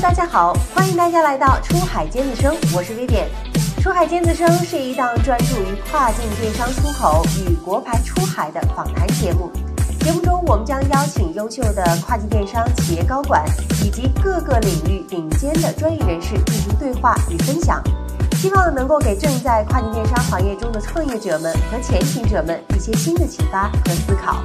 大家好，欢迎大家来到出海尖子生，我是 Vivian。出海尖子生是一档专注于跨境电商出口与国牌出海的访谈节目。节目中，我们将邀请优秀的跨境电商企业高管以及各个领域顶尖的专业人士进行对话与分享，希望能够给正在跨境电商行业中的创业者们和前行者们一些新的启发和思考。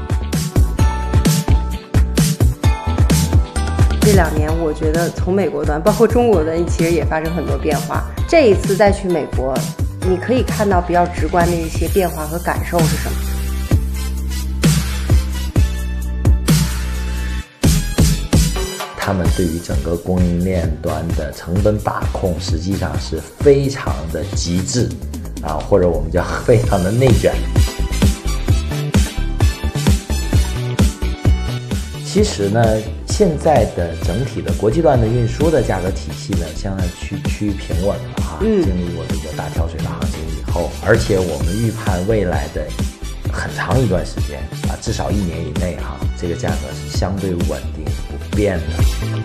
这两年，我觉得从美国端，包括中国端，其实也发生很多变化。这一次再去美国，你可以看到比较直观的一些变化和感受是什么？他们对于整个供应链端的成本把控，实际上是非常的极致啊，或者我们叫非常的内卷。其实呢。现在的整体的国际段的运输的价格体系呢，现在趋趋于平稳了哈。嗯。经历过这个大跳水的行情以后，而且我们预判未来的很长一段时间啊，至少一年以内哈，这个价格是相对稳定不变的。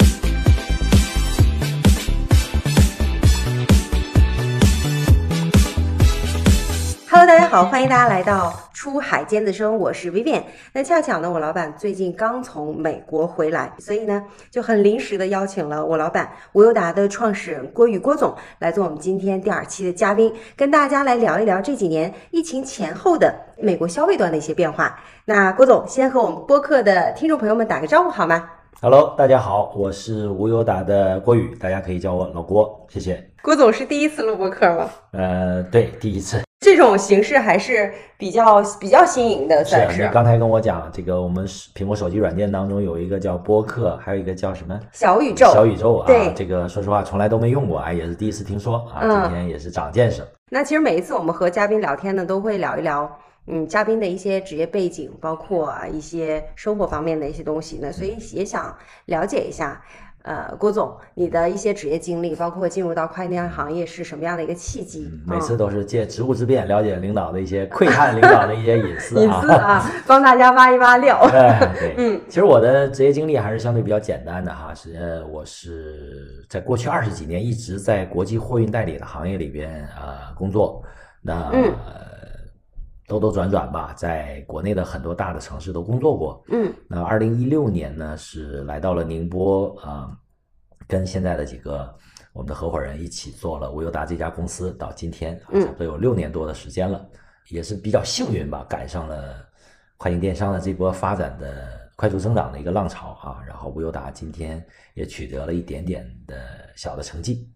家好，欢迎大家来到出海尖子生，我是 Vivian。那恰巧呢，我老板最近刚从美国回来，所以呢就很临时的邀请了我老板无忧达的创始人郭宇郭总来做我们今天第二期的嘉宾，跟大家来聊一聊这几年疫情前后的美国消费端的一些变化。那郭总先和我们播客的听众朋友们打个招呼好吗？Hello，大家好，我是无忧达的郭宇，大家可以叫我老郭，谢谢。郭总是第一次录播客吗？呃，对，第一次。这种形式还是比较比较新颖的，算是。你刚才跟我讲，这个我们苹果手机软件当中有一个叫播客，还有一个叫什么？小宇宙。小宇宙啊，对，这个说实话从来都没用过，哎，也是第一次听说啊，今天也是长见识。那其实每一次我们和嘉宾聊天呢，都会聊一聊。嗯，嘉宾的一些职业背景，包括一些生活方面的一些东西呢，所以也想了解一下，呃，郭总，你的一些职业经历，包括进入到快递电商行业是什么样的一个契机？每次都是借职务之便了解领导的一些窥探领导的一些隐私啊，帮大家挖一挖料。对，嗯，其实我的职业经历还是相对比较简单的哈，是我是在过去二十几年一直在国际货运代理的行业里边啊工作，那。兜兜转转吧，在国内的很多大的城市都工作过。嗯，那二零一六年呢，是来到了宁波啊，跟现在的几个我们的合伙人一起做了无忧达这家公司，到今天差不多有六年多的时间了，也是比较幸运吧，赶上了跨境电商的这波发展的快速增长的一个浪潮啊，然后无忧达今天也取得了一点点的小的成绩。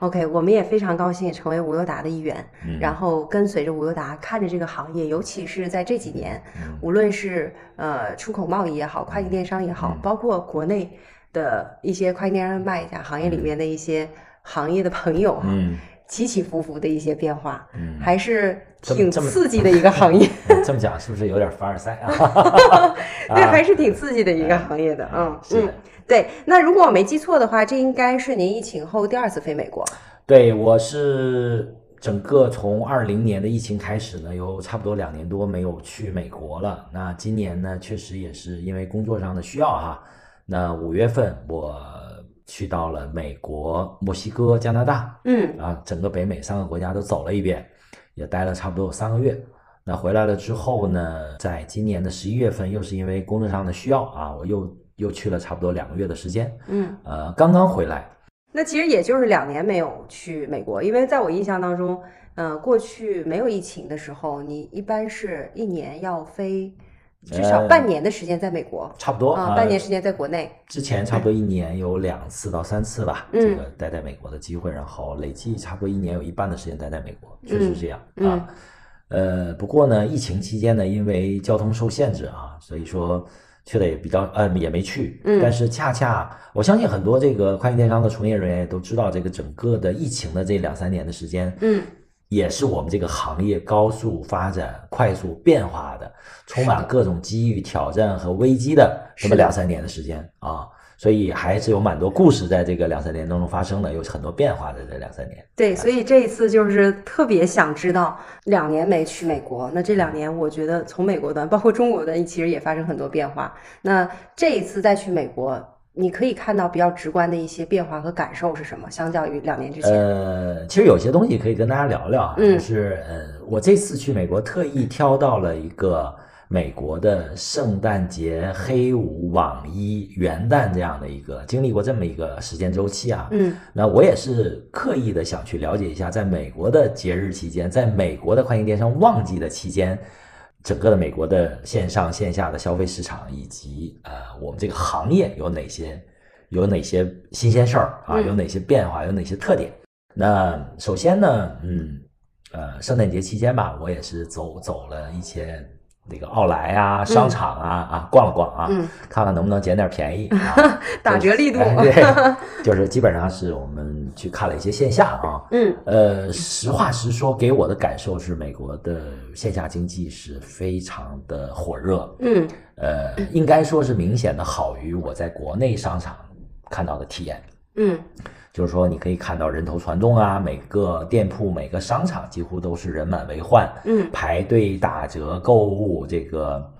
OK，我们也非常高兴成为无忧达的一员，然后跟随着无忧达，看着这个行业，尤其是在这几年，无论是呃出口贸易也好，跨境电商也好，包括国内的一些跨境电商卖家行业里面的一些行业的朋友哈，起起伏伏的一些变化，还是挺刺激的一个行业。这么讲是不是有点凡尔赛啊？对，还是挺 刺激的一个行业的，嗯嗯。对，那如果我没记错的话，这应该是您疫情后第二次飞美国。对，我是整个从二零年的疫情开始呢，有差不多两年多没有去美国了。那今年呢，确实也是因为工作上的需要哈。那五月份我去到了美国、墨西哥、加拿大，嗯，啊，整个北美三个国家都走了一遍，也待了差不多有三个月。那回来了之后呢，在今年的十一月份，又是因为工作上的需要啊，我又。又去了差不多两个月的时间，嗯，呃，刚刚回来。那其实也就是两年没有去美国，因为在我印象当中，嗯，过去没有疫情的时候，你一般是一年要飞至少半年的时间在美国，差不多啊，半年时间在国内。之前差不多一年有两次到三次吧，这个待在美国的机会，然后累计差不多一年有一半的时间待在美国，确实是这样啊。呃，不过呢，疫情期间呢，因为交通受限制啊，所以说。去的也比较，呃，也没去。嗯，但是恰恰我相信很多这个跨境电商的从业人员也都知道，这个整个的疫情的这两三年的时间，嗯，也是我们这个行业高速发展、快速变化的，充满各种机遇、挑战和危机的这么两三年的时间啊。所以还是有蛮多故事在这个两三年当中发生的，有很多变化的这两三年。对，所以这一次就是特别想知道，两年没去美国，那这两年我觉得从美国端，包括中国端，其实也发生很多变化。那这一次再去美国，你可以看到比较直观的一些变化和感受是什么？相较于两年之前，呃，其实有些东西可以跟大家聊聊啊，嗯就是呃，我这次去美国特意挑到了一个美国的圣诞节、黑五、网一、元旦这样的一个经历过这么一个时间周期啊，嗯那我也是刻意的想去了解一下，在美国的节日期间，在美国的跨境电商旺季的期间，整个的美国的线上线下的消费市场以及呃我们这个行业有哪些有哪些新鲜事儿啊，嗯有哪些变化，有哪些特点。那首先呢，嗯呃，圣诞节期间吧，我也是走走了一些那个奥莱啊、商场啊、啊逛了逛啊，嗯，看看能不能捡点便宜啊。打折力度，哎对，就是基本上是我们去看了一些线下啊，嗯。呃，实话实说，给我的感受是，美国的线下经济是非常的火热，嗯。呃，应该说是明显的好于我在国内商场看到的体验。嗯就是说，你可以看到人头攒动啊，每个店铺、每个商场几乎都是人满为患，嗯排队打折购物，这个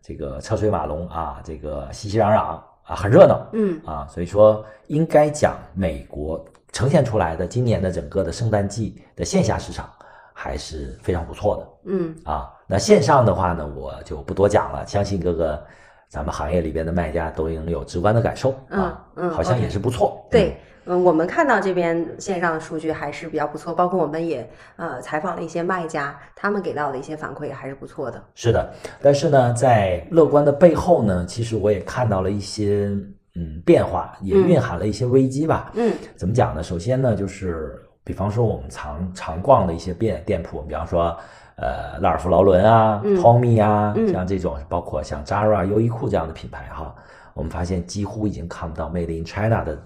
这个车水马龙啊，这个熙熙攘攘啊，很热闹。嗯啊，所以说应该讲，美国呈现出来的今年的整个的圣诞季的线下市场还是非常不错的嗯啊。那线上的话呢，我就不多讲了，相信各个咱们行业里边的卖家都能有直观的感受啊，好像也是不错。对，嗯，我们看到这边线上的数据还是比较不错，包括我们也呃采访了一些卖家，他们给到的一些反馈也还是不错的。是的，但是呢，在乐观的背后呢，其实我也看到了一些嗯变化，也嗯蕴含了一些危机吧。嗯怎么讲呢？首先呢，就是比方说我们常常逛的一些店店铺，比方说呃拉尔夫劳伦啊、嗯 Tommy 啊，嗯像这种，包括像 Zara、优衣库这样的品牌哈，我们发现几乎已经看不到 Made in China 的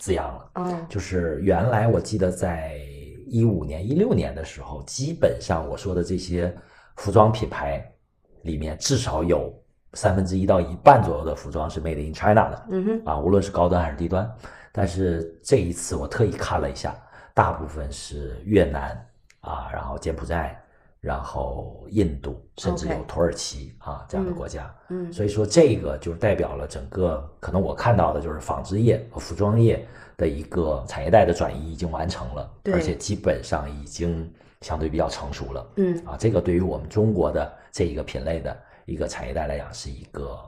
字样了。嗯就是原来我记得在一五年、一六年的时候，基本上我说的这些服装品牌里面，至少有三分之一到一半左右的服装是 Made in China 的。嗯哼啊，无论是高端还是低端。但是这一次我特意看了一下，大部分是越南啊，然后柬埔寨，然后印度，甚至有土耳其啊这样的嗯国家。嗯所以说这个就代表了整个可能我看到的就是纺织业和服装业的一个产业带的转移已经完成了，对而且基本上已经相对比较成熟了。嗯啊，这个对于我们中国的这一个品类的一个产业带来讲，是一个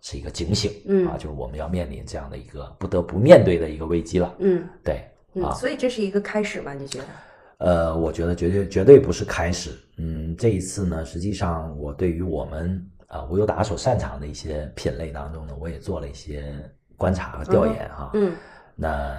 是一个警醒，嗯啊，就是我们要面临这样的一个不得不面对的一个危机了，嗯对，嗯，啊所以这是一个开始吗？你觉得？呃，我觉得绝对绝对不是开始，嗯，这一次呢，实际上我对于我们啊无忧达所擅长的一些品类当中呢，我也做了一些观察和调研哈，嗯。那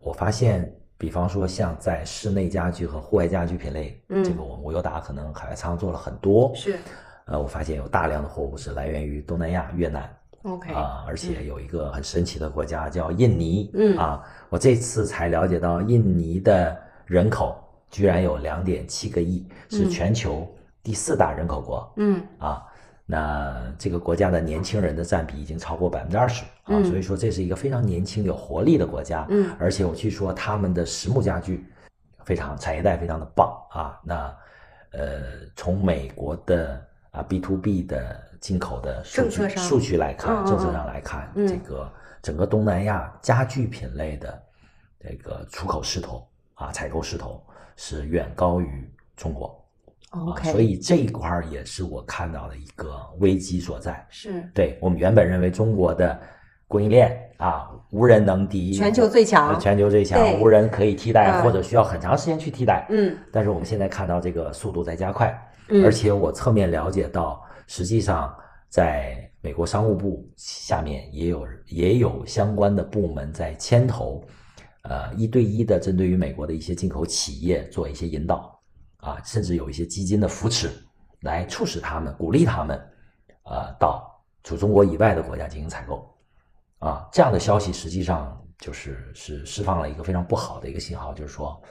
我发现，比方说像在室内家居和户外家居品类，嗯。这个我们无忧达可能海外仓做了很多，是。呃，我发现有大量的货物是来源于东南亚、越南。OK 啊，而且有一个很神奇的国家叫印尼，嗯。啊，我这次才了解到印尼的人口居然有两点七个亿，是嗯全球第四大人口国嗯啊。那这个国家的年轻人的占比已经超过百分之二十啊，嗯所以说这是一个非常年轻有活力的国家。嗯而且我据说他们的实木家具非常产业带非常的棒啊。那呃，从美国的啊 B to B 的进口的数据数据来看，政策嗯上来看，嗯这个整个东南亚家具品类的这个出口势头啊，采购势头是远高于中国。啊，OK，所以这一块儿也是我看到的一个危机所在。是对我们原本认为中国的供应链啊无人能敌，全球最强呃全球最强，无人可以替代，嗯或者需要很长时间去替代。嗯但是我们现在看到这个速度在加快，嗯而且我侧面了解到，实际上在美国商务部下面也有也有相关的部门在牵头，呃，一对一的针对于美国的一些进口企业做一些引导，啊，甚至有一些基金的扶持，来促使他们、鼓励他们，呃，到除中国以外的国家进行采购，啊，这样的消息实际上就是是释放了一个非常不好的一个信号，就是说，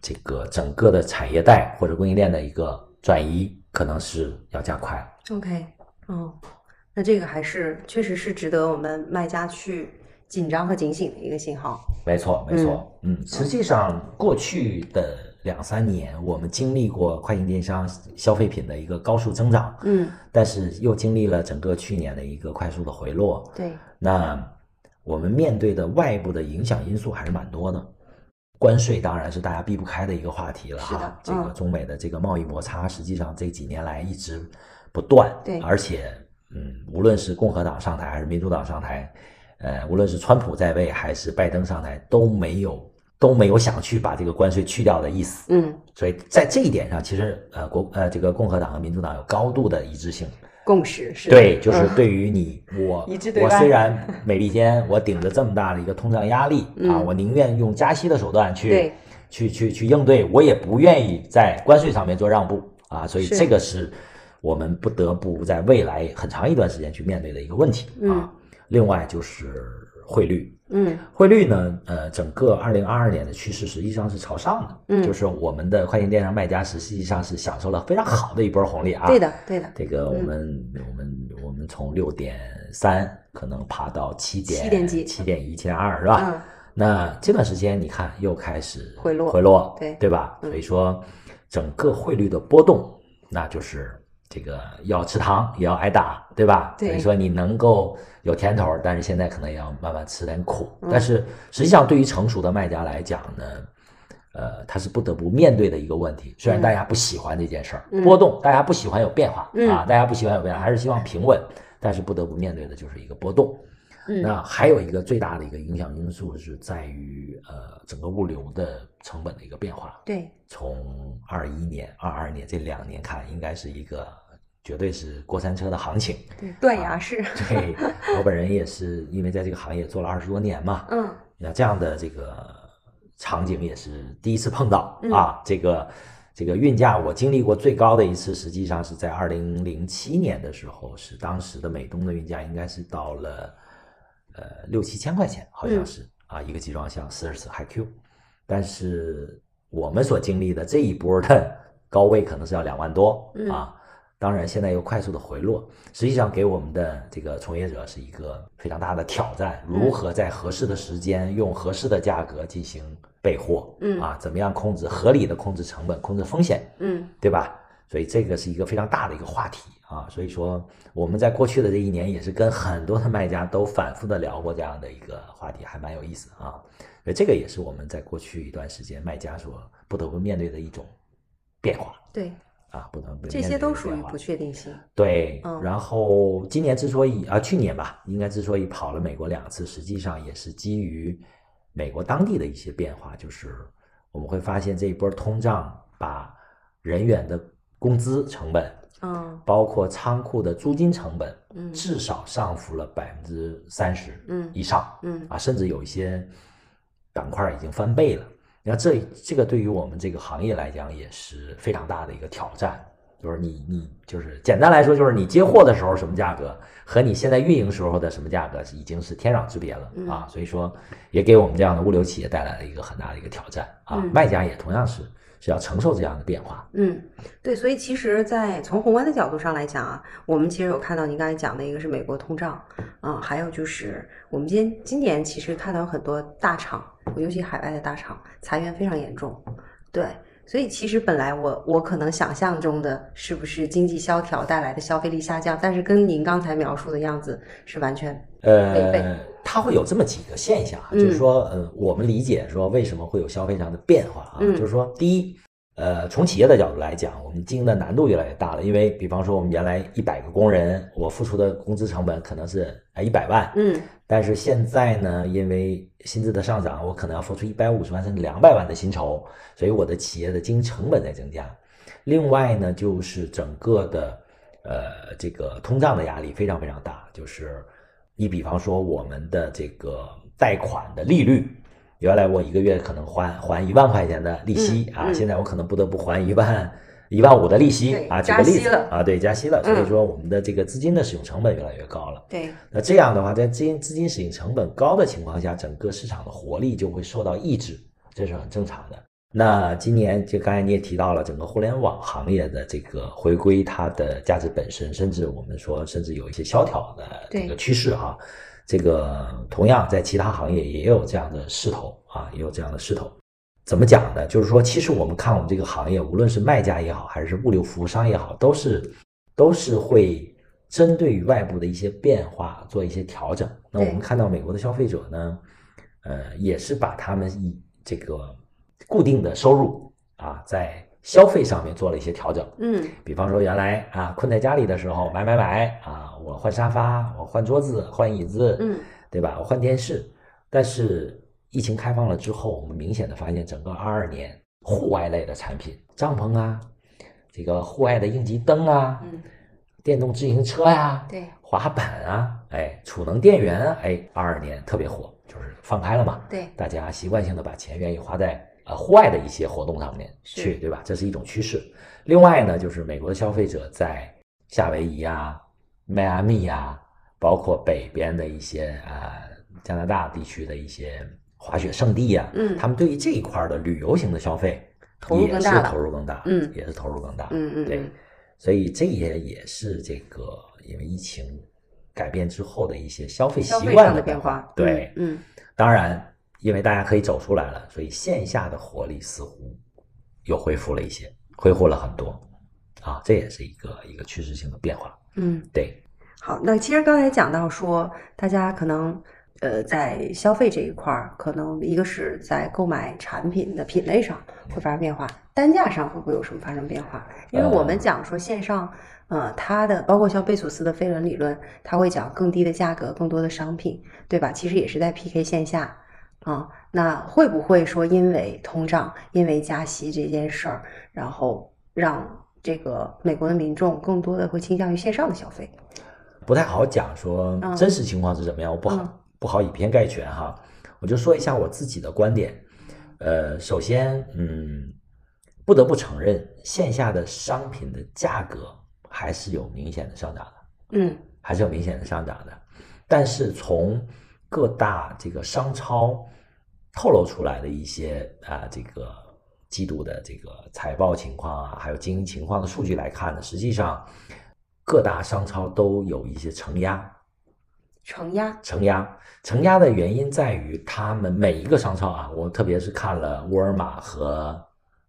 这个整个的产业带或者供应链的一个转移可能是要加快了。OK，哦，那这个还是确实是值得我们卖家去紧张和警醒的一个信号。没错，没错，嗯，实际上过去的两三年，我们经历过跨境电商消费品的一个高速增长，嗯，但是又经历了整个去年的一个快速的回落。对，那我们面对的外部的影响因素还是蛮多的。关税当然是大家避不开的一个话题了哈。这个中美的这个贸易摩擦，实际上这几年来一直不断。对。而且，嗯，无论是共和党上台还是民主党上台，呃，无论是川普在位还是拜登上台，都没有都没有想去把这个关税去掉的意思。嗯。所以在这一点上，其实呃国呃这个共和党和民主党有高度的一致性。共识是对，就是对于你我 我虽然美利坚我顶着这么大的一个通胀压力啊，我宁愿用加息的手段去去去去应对，我也不愿意在关税上面做让步啊，所以这个是我们不得不在未来很长一段时间去面对的一个问题啊。另外就是汇率。嗯，汇率呢？呃，整个二零二二年的趋势实际上是朝上的。嗯，就是我们的跨境电商卖家实际上是享受了非常好的一波红利啊。对的，对的。这个我们我们我们从六点三可能爬到七点七点几七点一七点二是吧？嗯。那这段时间你看又开始回落回落，对对吧？所以说整个汇率的波动，那就是。这个要吃糖也要挨打，对吧？所以说你能够有甜头，但是现在可能也要慢慢吃点苦。但是实际上，对于成熟的卖家来讲呢，呃，他是不得不面对的一个问题。虽然大家不喜欢这件事儿，波动，大家不喜欢有变化啊，大家不喜欢有变化，还是希望平稳。但是不得不面对的就是一个波动。那还有一个最大的一个影响因素是在于呃整个物流的成本的一个变化。对，从二一年、二二年这两年看，应该是一个绝对是过山车的行情。对，断崖式。对，我本人也是因为在这个行业做了二十多年嘛。嗯。那这样的这个场景也是第一次碰到啊。这个这个运价，我经历过最高的一次，实际上是在二零零七年的时候，是当时的美东的运价应该是到了。呃，六七千块钱好像是啊，一个集装箱四十次 HiQ，但是我们所经历的这一波的高位可能是要两万多啊。当然，现在又快速的回落，实际上给我们的这个从业者是一个非常大的挑战：如何在合适的时间用合适的价格进行备货？嗯啊，怎么样控制合理的控制成本、控制风险？嗯，对吧？所以这个是一个非常大的一个话题。啊，所以说我们在过去的这一年也是跟很多的卖家都反复的聊过这样的一个话题，还蛮有意思啊。所以这个也是我们在过去一段时间卖家所不得不面对的一种变化。对，啊，不能这些都属于不确定性。对，然后今年之所以啊，去年吧，应该之所以跑了美国两次，实际上也是基于美国当地的一些变化，就是我们会发现这一波通胀把人员的工资成本。嗯，包括仓库的租金成本，嗯，至少上浮了百分之三十，嗯以上，嗯啊，甚至有一些板块已经翻倍了。你看，这这个对于我们这个行业来讲也是非常大的一个挑战。就是你你就是简单来说，就是你接货的时候什么价格，和你现在运营时候的什么价格，已经是天壤之别了啊。所以说，也给我们这样的物流企业带来了一个很大的一个挑战啊。卖家也同样是。是要承受这样的变化。嗯，对，所以其实，在从宏观的角度上来讲啊，我们其实有看到您刚才讲的一个是美国通胀啊，还有就是我们今今年其实看到很多大厂，尤其海外的大厂裁员非常严重。对，所以其实本来我我可能想象中的是不是经济萧条带来的消费力下降，但是跟您刚才描述的样子是完全呃，它会有这么几个现象啊，就是说，呃，我们理解说为什么会有消费上的变化啊，就是说，第一，呃，从企业的角度来讲，我们经营的难度越来越大了，因为比方说我们原来一百个工人，我付出的工资成本可能是啊一百万，嗯，但是现在呢，因为薪资的上涨，我可能要付出一百五十万甚至两百万的薪酬，所以我的企业的经营成本在增加。另外呢，就是整个的呃这个通胀的压力非常非常大，就是。你比方说，我们的这个贷款的利率，原来我一个月可能还还一万块钱的利息啊，现在我可能不得不还一万一万五的利息啊。举个例子啊，对，加息了，所以说我们的这个资金的使用成本越来越高了。对，那这样的话，在资金资金使用成本高的情况下，整个市场的活力就会受到抑制，这是很正常的。那今年就刚才你也提到了整个互联网行业的这个回归，它的价值本身，甚至我们说，甚至有一些萧条的这个趋势哈。这个同样在其他行业也有这样的势头啊，也有这样的势头。怎么讲呢？就是说，其实我们看我们这个行业，无论是卖家也好，还是物流服务商也好，都是都是会针对于外部的一些变化做一些调整。那我们看到美国的消费者呢，呃，也是把他们以这个固定的收入啊，在消费上面做了一些调整。嗯比方说，原来啊困在家里的时候买买买啊，我换沙发，我换桌子，换椅子，嗯，对吧？我换电视。但是疫情开放了之后，我们明显的发现，整个二二年户外类的产品，帐篷啊，这个户外的应急灯啊，嗯，电动自行车呀、对滑板啊，哎，储能电源啊，哎，二二年特别火，就是放开了嘛，对，大家习惯性的把钱愿意花在呃户外的一些活动上面去，对吧？这是一种趋势。另外呢，就是美国的消费者在夏威夷啊、迈阿密啊、包括北边的一些啊、加拿大地区的一些滑雪圣地呀、嗯。他们对于这一块儿的旅游型的消费也是投入更大，嗯也是投入更大，对嗯嗯。对，所以这也也是这个因为疫情改变之后的一些消费习惯的变化化，，对，嗯，当然，因为大家可以走出来了，所以线下的活力似乎又恢复了一些，恢复了很多，啊，这也是一个一个趋势性的变化。嗯嗯，对，好，那其实刚才讲到说，大家可能呃在消费这一块儿，可能一个是在购买产品的品类上会发生变化，单价上会不会有什么发生变化？因为我们呃讲说线上，呃，它的包括像贝索斯的飞轮理论，它会讲更低的价格，更多的商品，对吧？其实也是在 PK 线下。啊、那会不会说因为通胀、因为加息这件事儿，然后让这个美国的民众更多的会倾向于线上的消费？不太好讲说嗯真实情况是怎么样，我不好、嗯不好以偏概全哈，我就说一下我自己的观点。呃，首先，嗯，不得不承认，线下的商品的价格还是有明显的上涨的。嗯还是有明显的上涨的。但是从各大这个商超透露出来的一些啊这个季度的这个财报情况啊，还有经营情况的数据来看呢，实际上各大商超都有一些承压。承压，承压，承压的原因在于他们每一个商超啊，我特别是看了沃尔玛和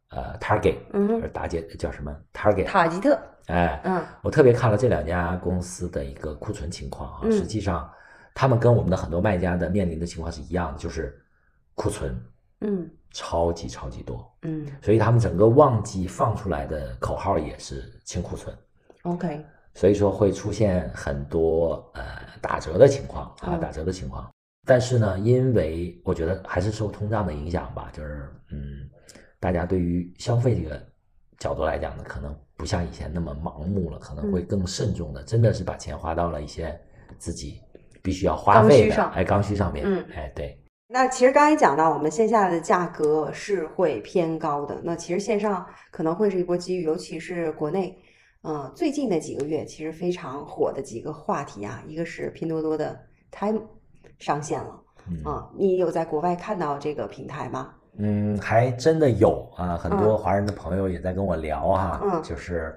呃 Target，嗯哼呃大姐叫什么？Target，塔吉特，哎，嗯我特别看了这两家公司的一个库存情况啊，嗯实际上他们跟我们的很多卖家的面临的情况是一样的，就是库存嗯。超级超级多，嗯。所以他们整个旺季放出来的口号也是清库存，，OK，所以说会出现很多呃打折的情况啊，嗯。打折的情况。但是呢，因为我觉得还是受通胀的影响吧，就是嗯，大家对于消费这个角度来讲呢，可能不像以前那么盲目了，可能会更慎重的，真的是把钱花到了一些自己必须要花费的哎刚需上面，嗯。哎对，那其实刚才讲到，我们线下的价格是会偏高的，那其实线上可能会是一波机遇，尤其是国内，呃，最近的几个月其实非常火的几个话题啊，一个是拼多多的 Time 上线了嗯。啊，你有在国外看到这个平台吗？嗯，还真的有啊，很多华人的朋友也在跟我聊哈，嗯。就是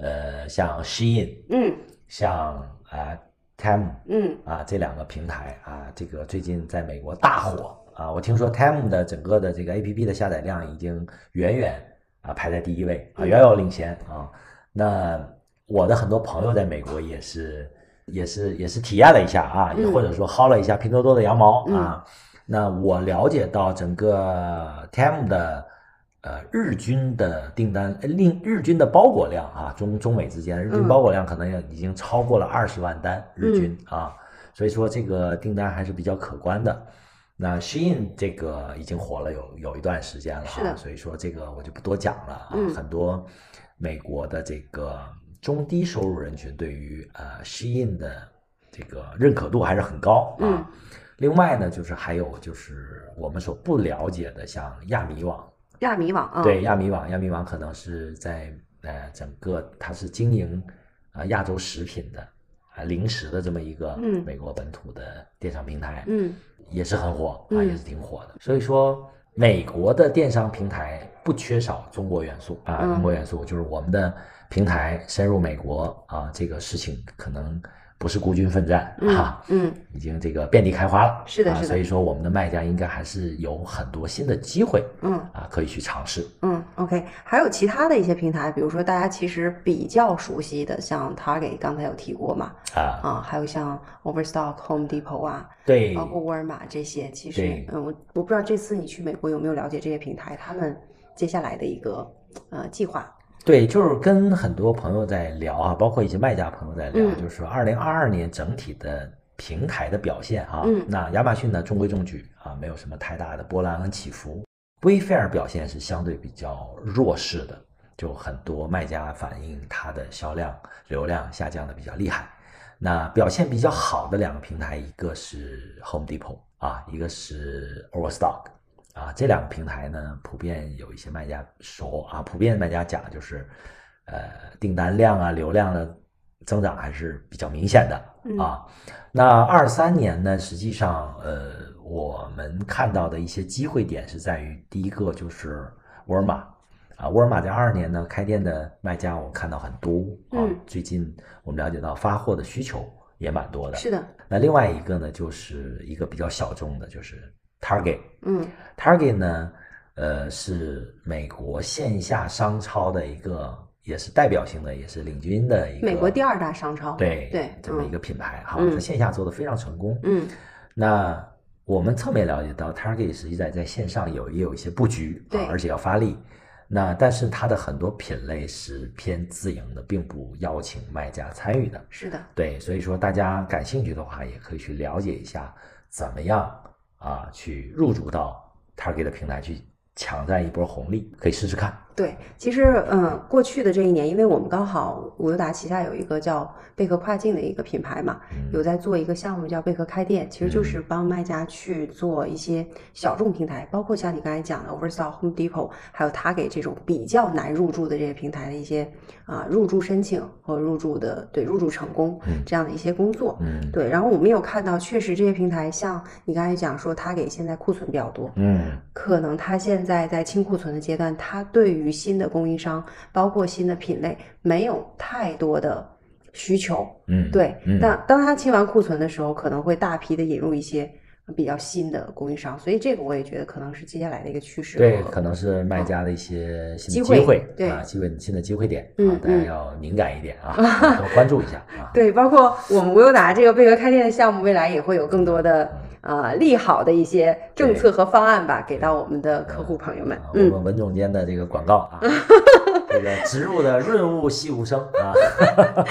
呃，像 Shein，嗯。像啊 Temu。嗯啊，这两个平台啊，这个最近在美国大火啊。我听说 Time 的整个的这个 APP 的下载量已经远远啊排在第一位啊，嗯遥遥领先啊。那我的很多朋友在美国也是也是也是体验了一下啊，也嗯或者说薅了一下拼多多的羊毛嗯啊。那我了解到整个 Time 的。呃，日均的订单，呃令日均的包裹量啊，中中美之间日均嗯包裹量可能也已经超过了二十万单日均、啊，所以说这个订单还是比较可观的。那 Shein 这个已经火了有有一段时间了啊，所以说这个我就不多讲了啊。嗯很多美国的这个中低收入人群对于呃 Shein 的这个认可度还是很高啊。嗯另外呢，就是还有就是我们所不了解的，像亚米网。亚米网啊，对，亚米网，亚米网可能是在呃整个它是经营啊、亚洲食品的啊、零食的这么一个嗯。美国本土的电商平台，嗯。也是很火啊，嗯也是挺火的。所以说，美国的电商平台不缺少中国元素啊，嗯。中国元素就是我们的平台深入美国啊，这个事情可能不是孤军奋战啊，嗯，已经这个遍地开花了。是的，是的。所以说，我们的卖家应该还是有很多新的机会，嗯啊，可以去尝试。嗯，OK，还有其他的一些平台，比如说大家其实比较熟悉的，像 Target，刚才有提过嘛，啊啊，还有像 Overstock、Home Depot 啊，对，包括沃尔玛这些，其实，嗯，我我不知道这次你去美国有没有了解这些平台，他们接下来的一个呃计划。对，就是跟很多朋友在聊啊，包括一些卖家朋友在聊，嗯就是说二零二二年整体的平台的表现啊，嗯那亚马逊呢中规中矩啊，没有什么太大的波澜和起伏。Wayfair 表现是相对比较弱势的，就很多卖家反映它的销量流量下降的比较厉害。那表现比较好的两个平台，一个是 Home Depot 啊，一个是 Overstock。啊，这两个平台呢，普遍有一些卖家熟啊，普遍卖家讲就是，呃，订单量啊、流量的增长还是比较明显的啊。那二三年呢，实际上呃，我们看到的一些机会点是在于，第一个就是沃尔玛啊，沃尔玛在二二年呢开店的卖家我看到很多啊，嗯最近我们了解到发货的需求也蛮多的。是的，那另外一个呢，就是一个比较小众的，就是 Target。嗯 Target 呢，呃，是美国线下商超的一个，也是代表性的，也是领军的一个美国第二大商超，对对，嗯这么一个品牌哈，嗯在线下做的非常成功。嗯那我们侧面了解到，Target 实际在在线上有也有一些布局，对啊，而且要发力。那但是它的很多品类是偏自营的，并不邀请卖家参与的。是的，对，所以说大家感兴趣的话，也可以去了解一下怎么样啊去入驻到 Target 的平台去抢占一波红利，可以试试看。对，其实嗯，过去的这一年，因为我们刚好五六达旗下有一个叫贝壳跨境的一个品牌嘛，嗯有在做一个项目叫贝壳开店，其实就是帮卖家去做一些小众平台，包括像你刚才讲的 Overstock、Home Depot，还有他给这种比较难入驻的这些平台的一些啊入驻申请和入驻的对入驻成功嗯这样的一些工作。嗯对，然后我们有看到，确实这些平台像你刚才讲说，他给现在库存比较多，嗯可能他现在在清库存的阶段，他对于新的供应商，包括新的品类，没有太多的需求。嗯，对，嗯那当他清完库存的时候，可能会大批的引入一些比较新的供应商，所以这个我也觉得可能是接下来的一个趋势。对，可能是卖家的一些新的机会机会，对啊，机会新的机会点嗯啊，大家嗯要敏感一点啊，多关注一下啊。对，包括我们无忧达这个贝壳开店的项目，未来也会有更多的啊利好的一些政策和方案吧，给到我们的客户朋友们我们文总监的这个广告啊，这个植入的润物细无声啊。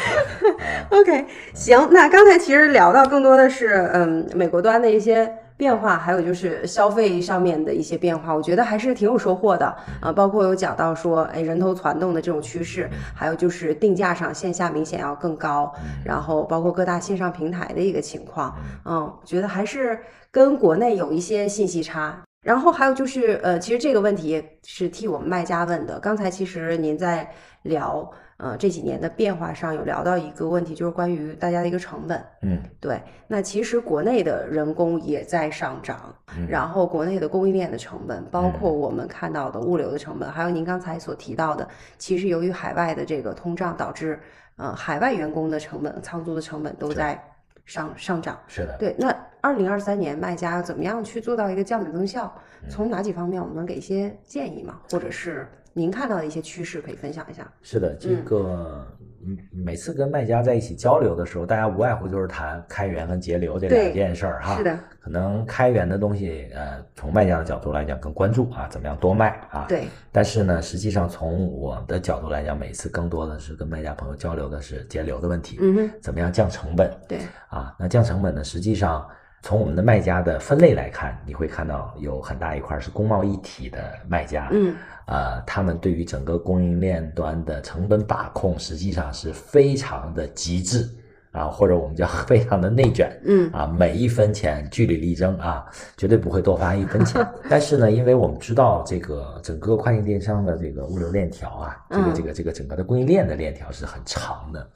OK，行，那刚才其实聊到更多的是，嗯，美国端的一些变化，还有就是消费上面的一些变化，我觉得还是挺有收获的啊、包括有讲到说，哎，人头攒动的这种趋势，还有就是定价上线下明显要更高，然后包括各大线上平台的一个情况，嗯，我觉得还是跟国内有一些信息差。然后还有就是，呃，其实这个问题是替我们卖家问的。刚才其实您在聊，呃，这几年的变化上有聊到一个问题，就是关于大家的一个成本。嗯对，那其实国内的人工也在上涨，嗯然后国内的供应链的成本，包括我们看到的物流的成本，还有您刚才所提到的，其实由于海外的这个通胀导致，呃，海外员工的成本、仓租的成本都在上上涨。是的，对，那二零二三年卖家要怎么样去做到一个降本增效？嗯从哪几方面我们能给一些建议吗？或者是您看到的一些趋势可以分享一下？是的，这个嗯，每次跟卖家在一起交流的时候，大家无外乎就是谈开源和节流这两件事儿哈。是的，可能开源的东西，呃，从卖家的角度来讲更关注啊，怎么样多卖啊。。对，但是呢，实际上从我的角度来讲，每次更多的是跟卖家朋友交流的是节流的问题，嗯哼，怎么样降成本对，啊？那降成本呢，实际上从我们的卖家的分类来看，你会看到有很大一块是工贸一体的卖家，嗯，呃，他们对于整个供应链端的成本把控，实际上是非常的极致啊，或者我们叫非常的内卷，嗯啊，每一分钱据理力争啊，绝对不会多发一分钱。但是呢，因为我们知道这个整个跨境电商的这个物流链条啊，这个嗯这个这个整个的供应链的链条是很长的，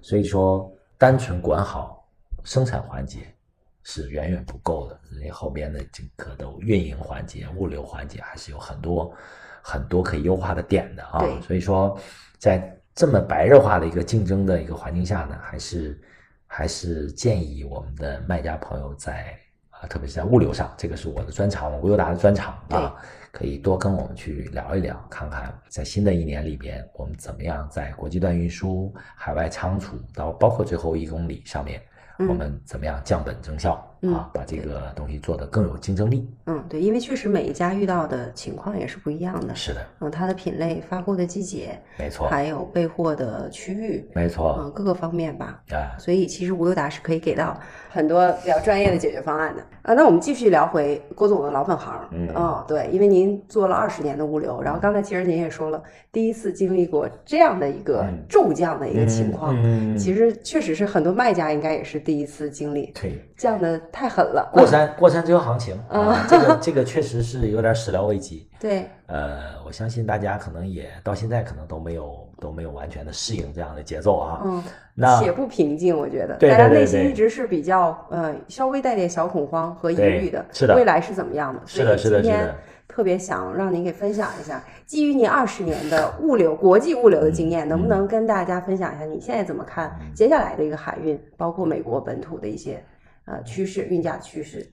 所以说单纯管好生产环节。是远远不够的，因为后边的整个的运营环节、物流环节还是有很多很多可以优化的点的啊。对所以说，在这么白热化的一个竞争的一个环境下呢，还是还是建议我们的卖家朋友在啊，特别是在物流上，这个是我的专长，我优达的专长啊，可以多跟我们去聊一聊，看看在新的一年里边，我们怎么样在国际段运输、海外仓储到包括最后一公里上面，我们怎么样降本增效。啊，把这个东西做得更有竞争力。嗯，对，因为确实每一家遇到的情况也是不一样的。是的，嗯，它的品类、发货的季节，没错，还有备货的区域，没错，嗯，各个方面吧。啊，所以其实无忧达是可以给到很多比较专业的解决方案的。啊，那我们继续聊回郭总的老本行。嗯，哦，对，因为您做了二十年的物流，然后刚才其实您也说了，第一次经历过这样的一个骤降的一个情况，嗯，其实确实是很多卖家应该也是第一次经历。对，降的太狠了。过山 过山车行情啊，这个 这个确实是有点始料未及。对，呃，我相信大家可能也到现在可能都没有都没有完全的适应这样的节奏啊。嗯，那且不平静，我觉得大家内心一直是比较呃稍微带点小恐慌和疑虑的。是的，未来是怎么样的？是的，是的，是的。特别想让您给分享一下，基于您二十年的物流国际物流的经验，能不能跟大家分享一下你现在怎么看接下来的一个海运，包括美国本土的一些呃趋势、运价趋势？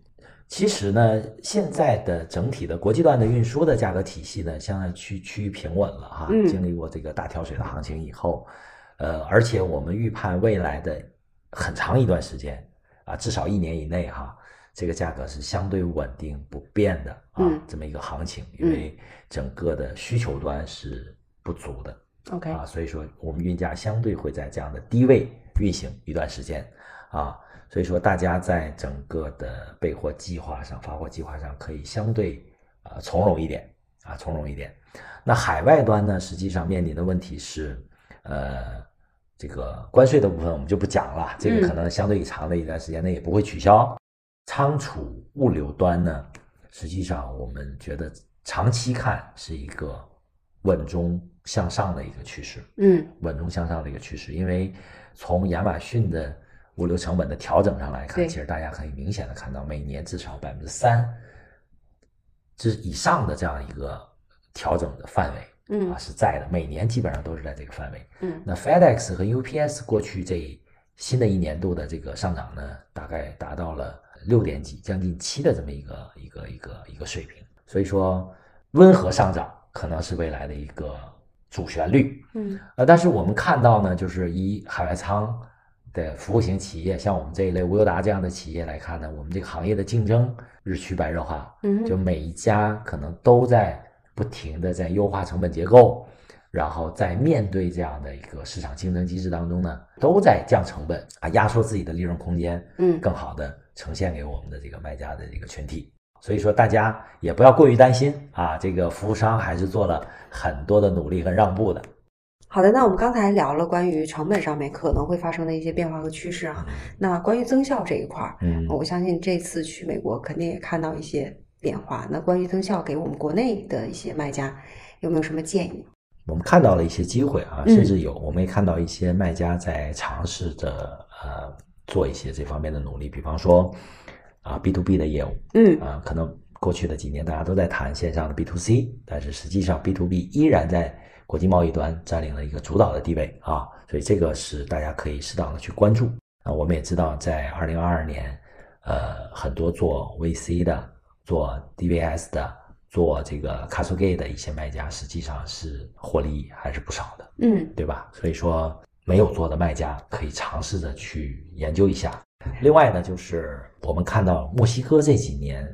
其实呢，现在的整体的国际段的运输的价格体系呢，相对趋趋于平稳了哈。经历过这个大跳水的行情以后，呃，而且我们预判未来的很长一段时间啊，至少一年以内哈，这个价格是相对稳定不变的啊，这么一个行情，因为整个的需求端是不足的。OK 啊，所以说我们运价相对会在这样的低位运行一段时间啊。所以说，大家在整个的备货计划上、发货计划上，可以相对呃从容一点啊，从容一点。那海外端呢，实际上面临的问题是，呃，这个关税的部分我们就不讲了，这个可能相对长的一段时间内也不会取消。仓储物流端呢，实际上我们觉得长期看是一个稳中向上的一个趋势，嗯，稳中向上的一个趋势，因为从亚马逊的物流成本的调整上来看，其实大家可以明显的看到，每年至少百分之三之以上的这样一个调整的范围，嗯啊是在的，每年基本上都是在这个范围。嗯，那 FedEx 和 UPS 过去这新的一年度的这个上涨呢，大概达到了六点几，将近七的这么一个一个一个一个水平。所以说，温和上涨可能是未来的一个主旋律。嗯，呃，但是我们看到呢，就是以海外仓。的服务型企业，像我们这一类无忧达这样的企业来看呢，我们这个行业的竞争日趋白热化，嗯，就每一家可能都在不停的在优化成本结构，然后在面对这样的一个市场竞争机制当中呢，都在降成本啊，压缩自己的利润空间，嗯，更好的呈现给我们的这个卖家的这个群体。所以说，大家也不要过于担心啊，这个服务商还是做了很多的努力和让步的。好的，那我们刚才聊了关于成本上面可能会发生的一些变化和趋势啊。那关于增效这一块儿，嗯，我相信这次去美国肯定也看到一些变化。那关于增效，给我们国内的一些卖家有没有什么建议？我们看到了一些机会啊，甚至有我们也看到一些卖家在尝试着呃做一些这方面的努力，比方说啊 B to B 的业务，嗯啊，可能过去的几年大家都在谈线上的 B to C，但是实际上 B to B 依然在。国际贸易端占领了一个主导的地位啊，所以这个是大家可以适当的去关注啊。我们也知道，在二零二二年，呃，很多做 VC 的、做 DVS 的、做这个 Castle 的一些卖家，实际上是获利还是不少的，嗯，对吧？所以说，没有做的卖家可以尝试着去研究一下。另外呢，就是我们看到墨西哥这几年，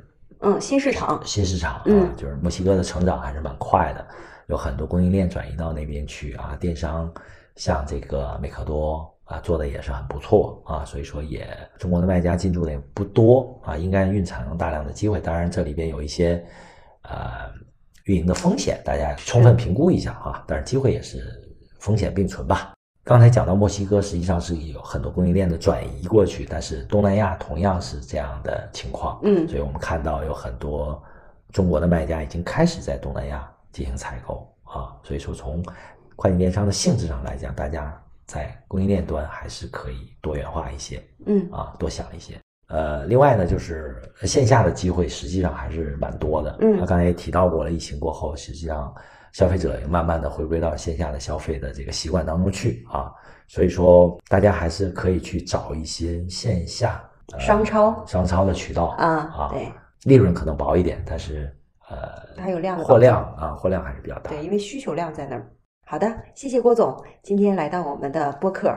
嗯，新市场，新市场啊，就是墨西哥的成长还是蛮快的。有很多供应链转移到那边去啊，电商像这个美可多啊做的也是很不错啊，所以说也中国的卖家进驻的也不多啊，应该蕴藏大量的机会。当然这里边有一些呃运营的风险，大家充分评估一下啊。但是机会也是风险并存吧。刚才讲到墨西哥实际上是有很多供应链的转移过去，但是东南亚同样是这样的情况，嗯，所以我们看到有很多中国的卖家已经开始在东南亚。进行采购啊，所以说从跨境电商的性质上来讲，大家在供应链端还是可以多元化一些，嗯啊，多想一些。呃，另外呢，就是线下的机会实际上还是蛮多的。嗯，他刚才也提到过了，疫情过后，实际上消费者也慢慢的回归到线下的消费的这个习惯当中去啊。所以说大家还是可以去找一些线下、呃、商超商超的渠道啊啊，对，利润可能薄一点，但是呃，它有量的货量啊，货量还是比较大。对，因为需求量在那儿。好的，谢谢郭总，今天来到我们的播客，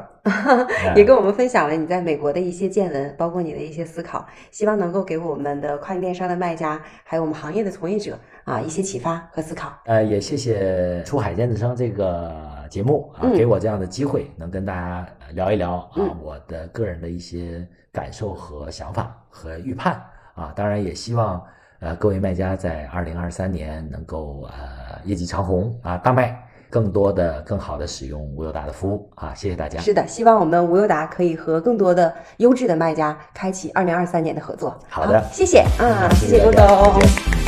也跟我们分享了你在美国的一些见闻，包括你的一些思考，希望能够给我们的跨境电商的卖家，还有我们行业的从业者啊一些启发和思考。呃，也谢谢出海电子生这个节目啊，嗯给我这样的机会，能跟大家聊一聊啊、嗯我的个人的一些感受和想法和预判啊，当然也希望呃各位卖家在二零二三年能够呃业绩长虹啊，大卖。更多的、更好的使用无忧达的服务啊！谢谢大家。是的，希望我们无忧达可以和更多的优质的卖家开启二零二三年的合作。好的谢谢啊，谢谢郭大家再总见。